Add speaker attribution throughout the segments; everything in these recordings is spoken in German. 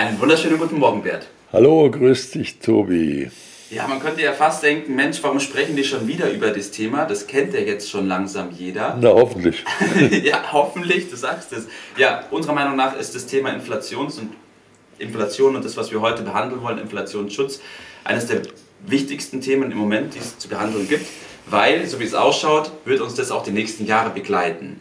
Speaker 1: Einen wunderschönen guten Morgen, Bert.
Speaker 2: Hallo, grüß dich, Tobi.
Speaker 1: Ja, man könnte ja fast denken, Mensch, warum sprechen die schon wieder über das Thema? Das kennt ja jetzt schon langsam jeder.
Speaker 2: Na, hoffentlich.
Speaker 1: ja, hoffentlich, du sagst es. Ja, unserer Meinung nach ist das Thema Inflations- und Inflation und das, was wir heute behandeln wollen, Inflationsschutz, eines der wichtigsten Themen im Moment, die es zu behandeln gibt, weil, so wie es ausschaut, wird uns das auch die nächsten Jahre begleiten.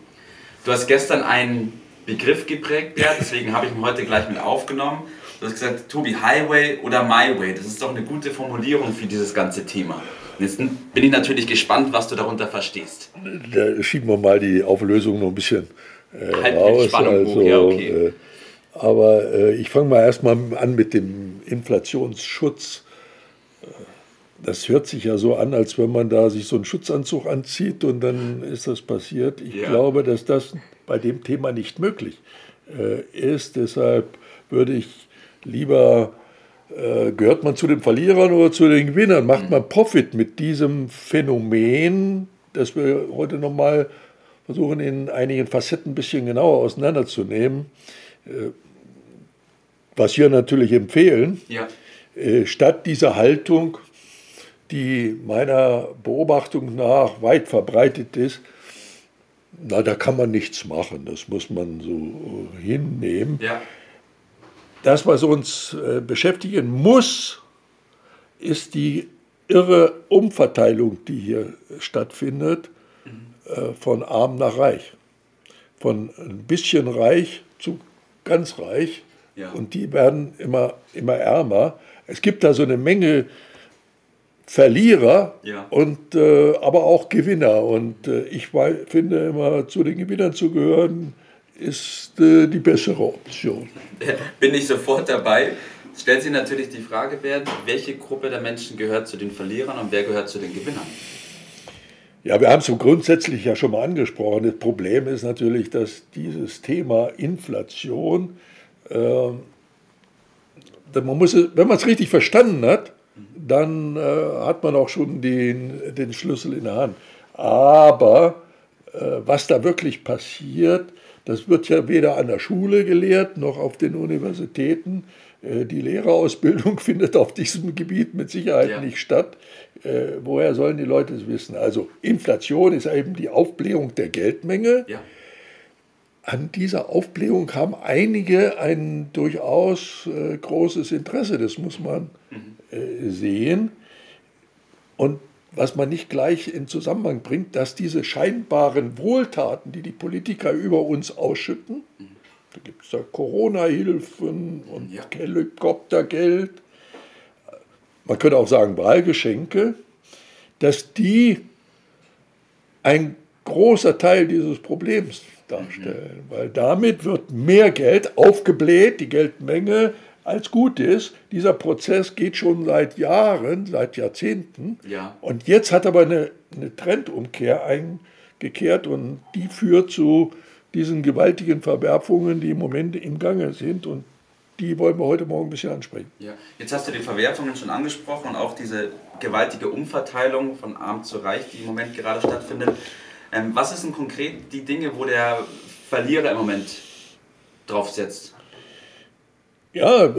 Speaker 1: Du hast gestern einen Begriff geprägt, Bert, deswegen habe ich ihn heute gleich mit aufgenommen. Du hast gesagt, Tobi, Highway oder My Way. Das ist doch eine gute Formulierung für dieses ganze Thema. Und jetzt bin ich natürlich gespannt, was du darunter verstehst.
Speaker 2: Da schieben wir mal die Auflösung noch ein bisschen äh,
Speaker 1: halt
Speaker 2: raus.
Speaker 1: Spannung
Speaker 2: also,
Speaker 1: ja, okay.
Speaker 2: äh, aber äh, ich fange mal erstmal an mit dem Inflationsschutz. Das hört sich ja so an, als wenn man da sich so einen Schutzanzug anzieht und dann ist das passiert. Ich
Speaker 1: Ja.
Speaker 2: glaube, dass das bei dem Thema nicht möglich äh, ist. Deshalb würde ich lieber, äh, gehört man zu den Verlierern oder zu den Gewinnern? Macht man Profit mit diesem Phänomen, das wir heute nochmal versuchen, in einigen Facetten ein bisschen genauer auseinanderzunehmen? Äh, was wir natürlich empfehlen,
Speaker 1: Ja,
Speaker 2: äh, statt dieser Haltung, die meiner Beobachtung nach weit verbreitet ist, na, da kann man nichts machen, das muss man so äh, hinnehmen.
Speaker 1: ja,
Speaker 2: Das, was uns äh, beschäftigen muss, ist die irre Umverteilung, die hier stattfindet, äh, von arm nach reich. Von ein bisschen reich zu ganz reich.
Speaker 1: Ja.
Speaker 2: Und die werden immer, immer ärmer. Es gibt da so eine Menge Verlierer
Speaker 1: Ja.
Speaker 2: und äh, aber auch Gewinner. Und äh, ich wei- finde immer, zu den Gewinnern zu gehören, ist äh, die bessere Option.
Speaker 1: bin ich sofort dabei. Stellt sich natürlich die Frage, Bert, welche Gruppe der Menschen gehört zu den Verlierern und wer gehört zu den Gewinnern?
Speaker 2: Ja, wir haben es so grundsätzlich ja schon mal angesprochen. Das Problem ist natürlich, dass dieses Thema Inflation, äh, man muss, es- wenn man es richtig verstanden hat, dann äh, hat man auch schon den, den Schlüssel in der Hand. Aber äh, was da wirklich passiert, das wird ja weder an der Schule gelehrt noch auf den Universitäten. Äh, Die Lehrerausbildung findet auf diesem Gebiet mit Sicherheit
Speaker 1: Ja.
Speaker 2: nicht statt. Äh, Woher sollen die Leute es wissen? Also Inflation ist eben die Aufblähung der Geldmenge.
Speaker 1: Ja,
Speaker 2: An dieser Aufblähung haben einige ein durchaus äh, großes Interesse, das muss man äh, sehen. Und was man nicht gleich in Zusammenhang bringt, dass diese scheinbaren Wohltaten, die die Politiker über uns ausschütten, da gibt es da Corona-Hilfen und
Speaker 1: Ja.
Speaker 2: Helikoptergeld, man könnte auch sagen Wahlgeschenke, dass die ein großer Teil dieses Problems darstellen, weil damit wird mehr Geld aufgebläht, die Geldmenge als gut ist. Dieser Prozess geht schon seit Jahren, seit Jahrzehnten.
Speaker 1: Ja.
Speaker 2: Und jetzt hat aber eine, eine Trendumkehr eingekehrt und die führt zu diesen gewaltigen Verwerfungen, die im Moment im Gange sind. Und die wollen wir heute Morgen ein bisschen ansprechen.
Speaker 1: ja. Jetzt hast du die Verwerfungen schon angesprochen und auch diese gewaltige Umverteilung von arm zu reich, die im Moment gerade stattfindet. Ähm, was ist denn konkret die Dinge, wo der Verlierer im Moment drauf setzt?
Speaker 2: Ja,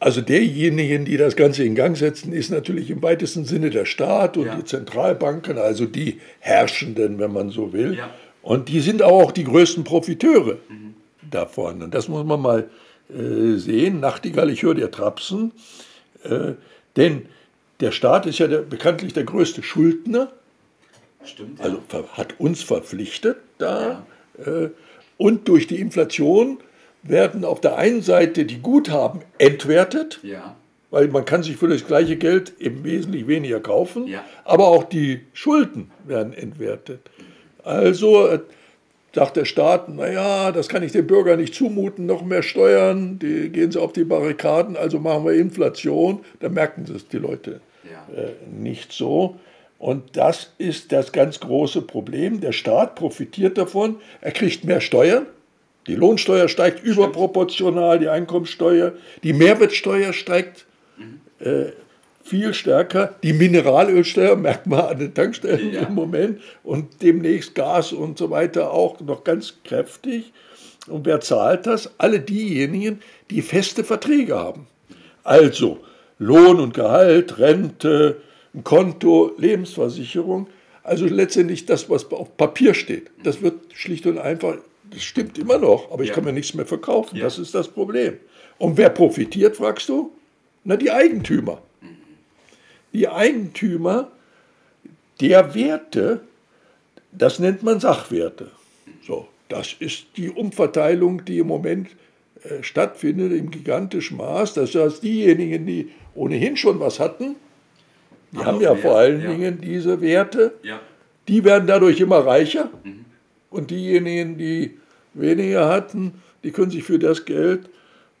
Speaker 2: also derjenigen, die das Ganze in Gang setzen, ist natürlich im weitesten Sinne der Staat und
Speaker 1: Ja.
Speaker 2: die Zentralbanken, also die Herrschenden, wenn man so will.
Speaker 1: Ja.
Speaker 2: Und die sind auch die größten Profiteure davon. Und das muss man mal äh, sehen. Nachtigall, ich höre dir trapsen. Äh, denn der Staat ist ja der, bekanntlich der größte Schuldner
Speaker 1: Stimmt.
Speaker 2: also ver- hat uns verpflichtet da. Äh, und durch die Inflation werden auf der einen Seite die Guthaben entwertet,
Speaker 1: ja.
Speaker 2: weil man kann sich für das gleiche Geld eben wesentlich weniger kaufen,
Speaker 1: Ja.
Speaker 2: aber auch die Schulden werden entwertet. Also äh, sagt der Staat, naja, das kann ich dem Bürger nicht zumuten, noch mehr Steuern, die gehen sie auf die Barrikaden, also machen wir Inflation. Da merken es die Leute ja. äh, nicht so. Und das ist das ganz große Problem. Der Staat profitiert davon, er kriegt mehr Steuern. Die Lohnsteuer steigt Stimmt. überproportional, die Einkommensteuer, die Mehrwertsteuer steigt mhm. äh, viel stärker. Die Mineralölsteuer merkt man an den Tankstellen ja. im Moment und demnächst Gas und so weiter auch noch ganz kräftig. Und wer zahlt das? Alle diejenigen, die feste Verträge haben. Also Lohn und Gehalt, Rente, Konto, Lebensversicherung. Also letztendlich das, was auf Papier steht. Das wird schlicht und einfach, das stimmt immer noch, aber ich ja. kann mir nichts mehr verkaufen. Ja. Das ist das Problem. Und wer profitiert, fragst du? Na, die Eigentümer die Eigentümer der Werte, das nennt man Sachwerte. So, das ist die Umverteilung, die im Moment äh, stattfindet im gigantischen Maß. Das heißt, diejenigen, die ohnehin schon was hatten, die haben ja vor allen. Dingen diese Werte, die werden dadurch immer reicher. Mhm. Und diejenigen, die weniger hatten, die können sich für das Geld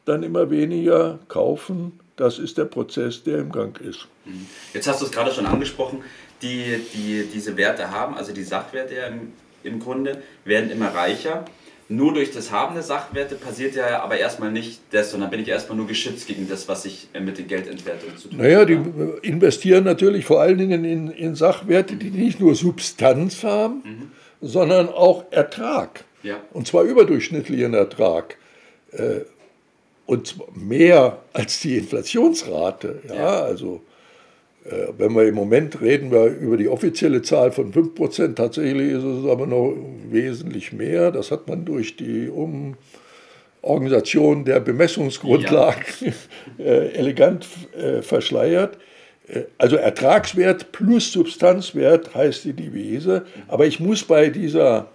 Speaker 2: dann immer weniger kaufen das ist der Prozess, der im Gang ist.
Speaker 1: Mhm. Jetzt hast du es gerade schon angesprochen, die, die diese Werte haben, also die Sachwerte im, im Grunde, werden immer reicher. Nur durch das Haben der Sachwerte passiert ja aber erstmal nicht das, sondern bin ich erstmal nur geschützt gegen das, was ich äh, mit den Geldentwertungen zu tun
Speaker 2: habe. Naja, die investieren natürlich vor allen Dingen in, in Sachwerte, die nicht nur Substanz haben, mhm. sondern auch Ertrag. Ja. Und zwar überdurchschnittlichen Ertrag. Äh, und mehr als die Inflationsrate. Ja, ja. also äh, wenn wir im Moment reden wir über die offizielle Zahl von 5%, tatsächlich ist es aber noch wesentlich mehr. Das hat man durch die Umorganisation der Bemessungsgrundlagen ja. äh, elegant äh, verschleiert. Äh, also Ertragswert plus Substanzwert heißt die Devise. Aber ich muss bei dieser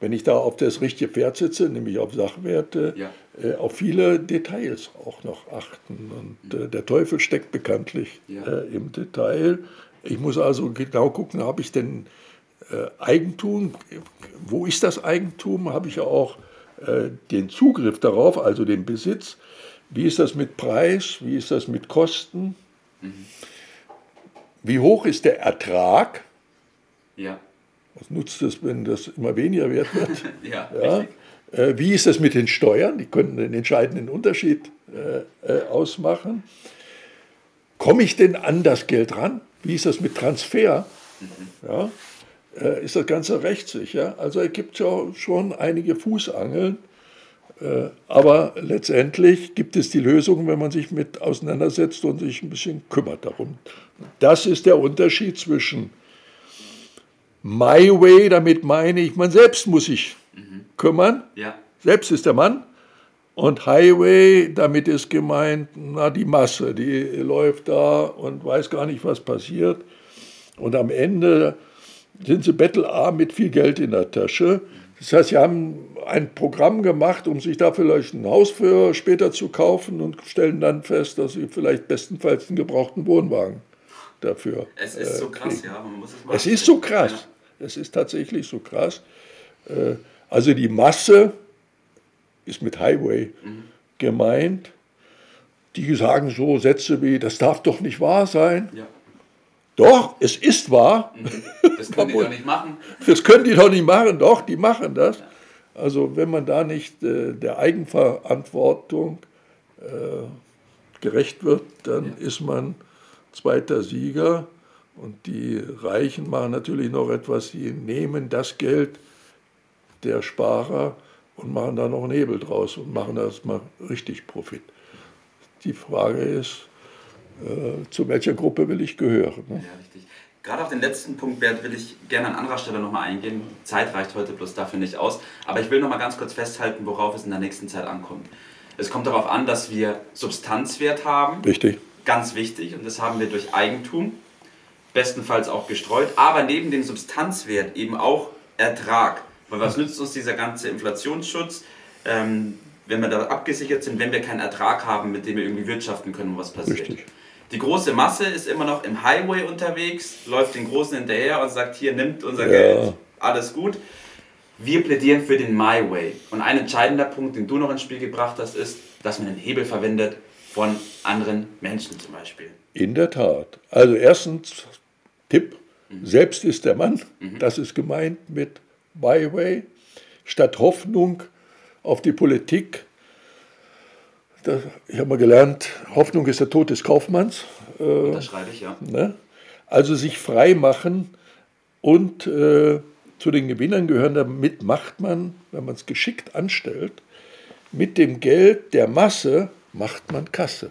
Speaker 2: wenn ich da auf das richtige Pferd sitze, nämlich auf Sachwerte, ja. äh, auf viele Details auch noch achten. Und äh, der Teufel steckt bekanntlich ja. äh, im Detail. Ich muss also genau gucken, habe ich denn äh, Eigentum? Wo ist das Eigentum? Habe ich auch äh, den Zugriff darauf, also den Besitz? Wie ist das mit Preis? Wie ist das mit Kosten? Mhm. Wie hoch ist der Ertrag? Ja. Was nutzt es, wenn das immer weniger wert wird? ja, ja. Äh, wie ist das mit den Steuern? Die könnten den entscheidenden Unterschied äh, äh, ausmachen. Komme ich denn an das Geld ran? Wie ist das mit Transfer? Mhm. Ja, äh, ist das Ganze rechtssicher? Also es gibt ja schon einige Fußangeln. Äh, aber letztendlich gibt es die Lösung, wenn man sich mit auseinandersetzt und sich ein bisschen kümmert darum. Das ist der Unterschied zwischen My Way, damit meine ich, man selbst muss sich mhm. kümmern. Ja. Selbst ist der Mann. Und Highway, damit ist gemeint, na, die Masse, die läuft da und weiß gar nicht, was passiert. Und am Ende sind sie bettelarm mit viel Geld in der Tasche. Das heißt, sie haben ein Programm gemacht, um sich da vielleicht ein Haus für später zu kaufen und stellen dann fest, dass sie vielleicht bestenfalls einen gebrauchten Wohnwagen dafür.
Speaker 1: Es ist äh, so krass, ja. Man muss
Speaker 2: es, mal es ist so krass. Es ist tatsächlich so krass. Äh, also die Masse ist mit Highway mhm. gemeint. Die sagen so Sätze wie, das darf doch nicht wahr sein. Ja. Doch, es ist wahr.
Speaker 1: Mhm. Das können die doch nicht machen.
Speaker 2: Das können die doch nicht machen. Doch, die machen das. Also wenn man da nicht äh, der Eigenverantwortung äh, gerecht wird, dann ja. ist man zweiter Sieger. Und die Reichen machen natürlich noch etwas, sie nehmen das Geld der Sparer und machen da noch einen Hebel draus und machen erstmal richtig Profit. Die Frage ist, äh, zu welcher Gruppe will ich gehören?
Speaker 1: Ne? Ja, richtig. Gerade auf den letzten Punkt, Bert, will ich gerne an anderer Stelle nochmal eingehen. Zeit reicht heute bloß dafür nicht aus. Aber ich will nochmal ganz kurz festhalten, worauf es in der nächsten Zeit ankommt. Es kommt darauf an, dass wir Substanzwert haben.
Speaker 2: Richtig.
Speaker 1: Ganz wichtig. Und das haben wir durch Eigentum bestenfalls auch gestreut, aber neben dem Substanzwert eben auch Ertrag. Weil was nützt uns dieser ganze Inflationsschutz, ähm, wenn wir da abgesichert sind, wenn wir keinen Ertrag haben, mit dem wir irgendwie wirtschaften können, was passiert. Richtig. Die große Masse ist immer noch im Highway unterwegs, läuft den Großen hinterher und sagt, hier nimmt unser ja. Geld, alles gut. Wir plädieren für den My Way. Und ein entscheidender Punkt, den du noch ins Spiel gebracht hast, ist, dass man den Hebel verwendet von anderen Menschen zum Beispiel.
Speaker 2: In der Tat. Also erstens Tipp, mhm. selbst ist der Mann, mhm. das ist gemeint mit My Way. Statt Hoffnung auf die Politik, das, ich habe mal gelernt, Hoffnung ist der Tod des Kaufmanns.
Speaker 1: Äh, das schreibe ich, ja.
Speaker 2: Ne? Also sich frei machen und äh, zu den Gewinnern gehören, damit macht man, wenn man es geschickt anstellt, mit dem Geld der Masse macht man Kasse.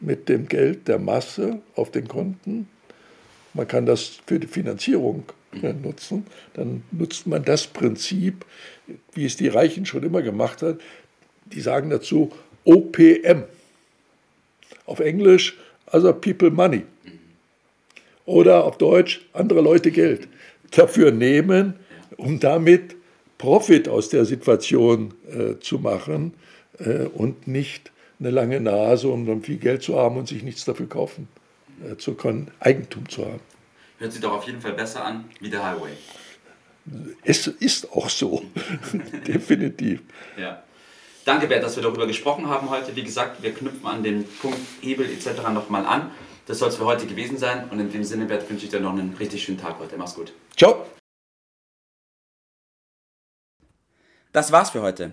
Speaker 2: Mit dem Geld der Masse auf den Konten, man kann das für die Finanzierung nutzen, dann nutzt man das Prinzip, wie es die Reichen schon immer gemacht haben. Die sagen dazu OPM. Auf Englisch, Other People Money. Oder auf Deutsch, andere Leute Geld. Dafür nehmen, um damit Profit aus der Situation äh, zu machen äh, und nicht eine lange Nase, um dann viel Geld zu haben und sich nichts dafür kaufen äh, zu können, Eigentum zu haben.
Speaker 1: Hört sich doch auf jeden Fall besser an wie der Highway.
Speaker 2: Es ist auch so, definitiv.
Speaker 1: Ja. Danke, Bert, dass wir darüber gesprochen haben heute. Wie gesagt, wir knüpfen an den Punkt Hebel etc. nochmal an. Das soll es für heute gewesen sein. Und in dem Sinne, Bert, wünsche ich dir noch einen richtig schönen Tag heute. Mach's gut.
Speaker 2: Ciao.
Speaker 1: Das war's für heute.